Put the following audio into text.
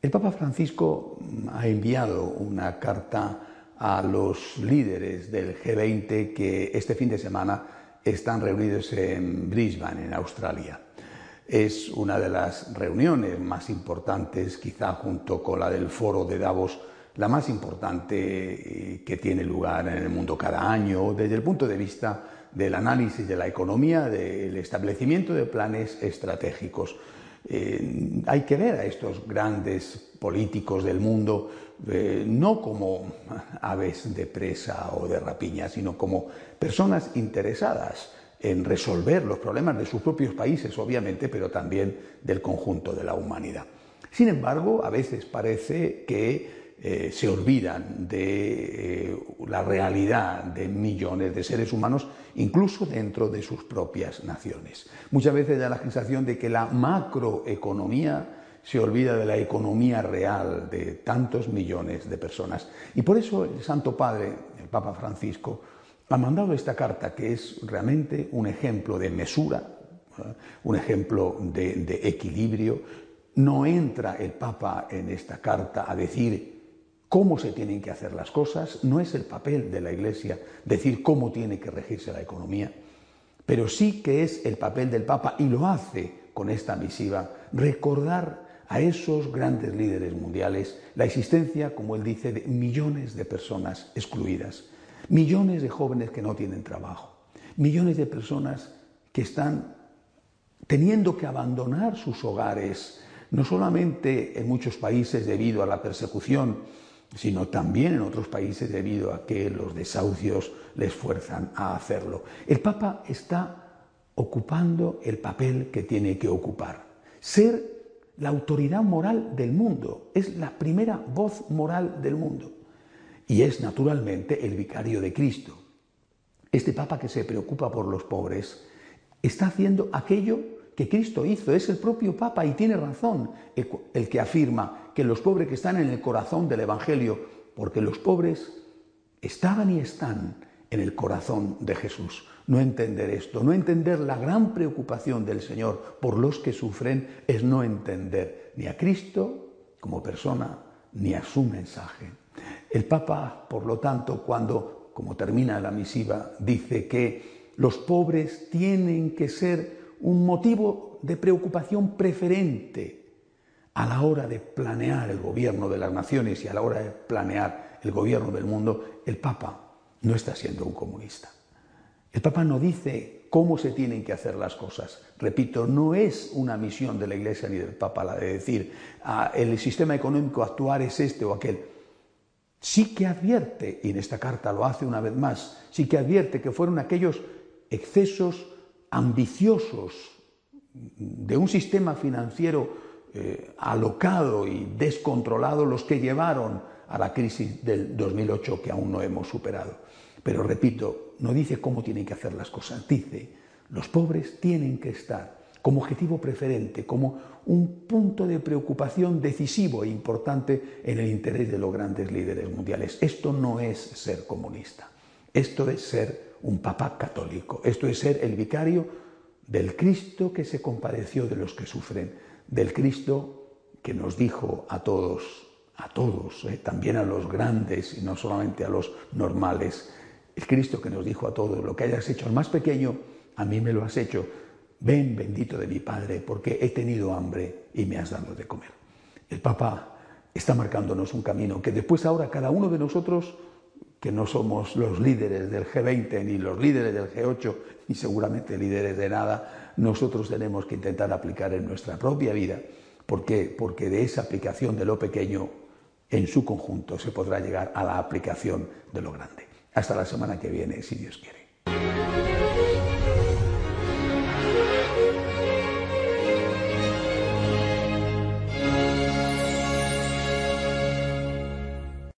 El Papa Francisco ha enviado una carta a los líderes del G20 que este fin de semana están reunidos en Brisbane, en Australia. Es una de las reuniones más importantes, quizá junto con la del foro de Davos, la más importante eh, que tiene lugar en el mundo cada año desde el punto de vista del análisis de la economía, del establecimiento de planes estratégicos. Eh, hay que ver a estos grandes políticos del mundo eh, no como aves de presa o de rapiña, sino como personas interesadas en resolver los problemas de sus propios países, obviamente, pero también del conjunto de la humanidad. Sin embargo, a veces parece que eh, se olvidan de eh, la realidad de millones de seres humanos, incluso dentro de sus propias naciones. Muchas veces da la sensación de que la macroeconomía se olvida de la economía real de tantos millones de personas. Y por eso el Santo Padre, el Papa Francisco, ha mandado esta carta que es realmente un ejemplo de mesura, un ejemplo de equilibrio. No entra el Papa en esta carta a decir cómo se tienen que hacer las cosas, no es el papel de la Iglesia decir cómo tiene que regirse la economía, pero sí que es el papel del Papa, y lo hace con esta misiva, recordar a esos grandes líderes mundiales la existencia, como él dice, de millones de personas excluidas, millones de jóvenes que no tienen trabajo, millones de personas que están teniendo que abandonar sus hogares, no solamente en muchos países debido a la persecución, sino también en otros países debido a que los desahucios les fuerzan a hacerlo. El Papa está ocupando el papel que tiene que ocupar. Ser la autoridad moral del mundo, es la primera voz moral del mundo. Y es naturalmente el vicario de Cristo. Este Papa que se preocupa por los pobres está haciendo aquello que Cristo hizo, es el propio Papa y tiene razón el, que afirma que los pobres que están en el corazón del Evangelio, porque los pobres estaban y están en el corazón de Jesús. No entender esto, no entender la gran preocupación del Señor por los que sufren, es no entender ni a Cristo como persona, ni a su mensaje. El Papa, por lo tanto, cuando, como termina la misiva, dice que los pobres tienen que ser un motivo de preocupación preferente a la hora de planear el gobierno de las naciones y a la hora de planear el gobierno del mundo, el Papa no está siendo un comunista. El Papa no dice cómo se tienen que hacer las cosas. Repito, no es una misión de la Iglesia ni del Papa la de decir ah, el sistema económico actuar es este o aquel. Sí que advierte, y en esta carta lo hace una vez más, sí que advierte que fueron aquellos excesos ambiciosos de un sistema financiero eh, alocado y descontrolado los que llevaron a la crisis del 2008 que aún no hemos superado. Pero repito, no dice cómo tienen que hacer las cosas, dice, los pobres tienen que estar como objetivo preferente, como un punto de preocupación decisivo e importante en el interés de los grandes líderes mundiales. Esto no es ser comunista, esto es ser un papa católico. Esto es ser el vicario del Cristo que se compadeció de los que sufren, del Cristo que nos dijo a todos, a todos, eh, también a los grandes y no solamente a los normales, el Cristo que nos dijo a todos, lo que hayas hecho al más pequeño, a mí me lo has hecho. Ven, bendito de mi Padre, porque he tenido hambre y me has dado de comer. El Papa está marcándonos un camino que después ahora cada uno de nosotros que no somos los líderes del G20 ni los líderes del G8 ni seguramente líderes de nada, nosotros tenemos que intentar aplicar en nuestra propia vida. ¿Por qué? Porque de esa aplicación de lo pequeño en su conjunto se podrá llegar a la aplicación de lo grande. Hasta la semana que viene, si Dios quiere.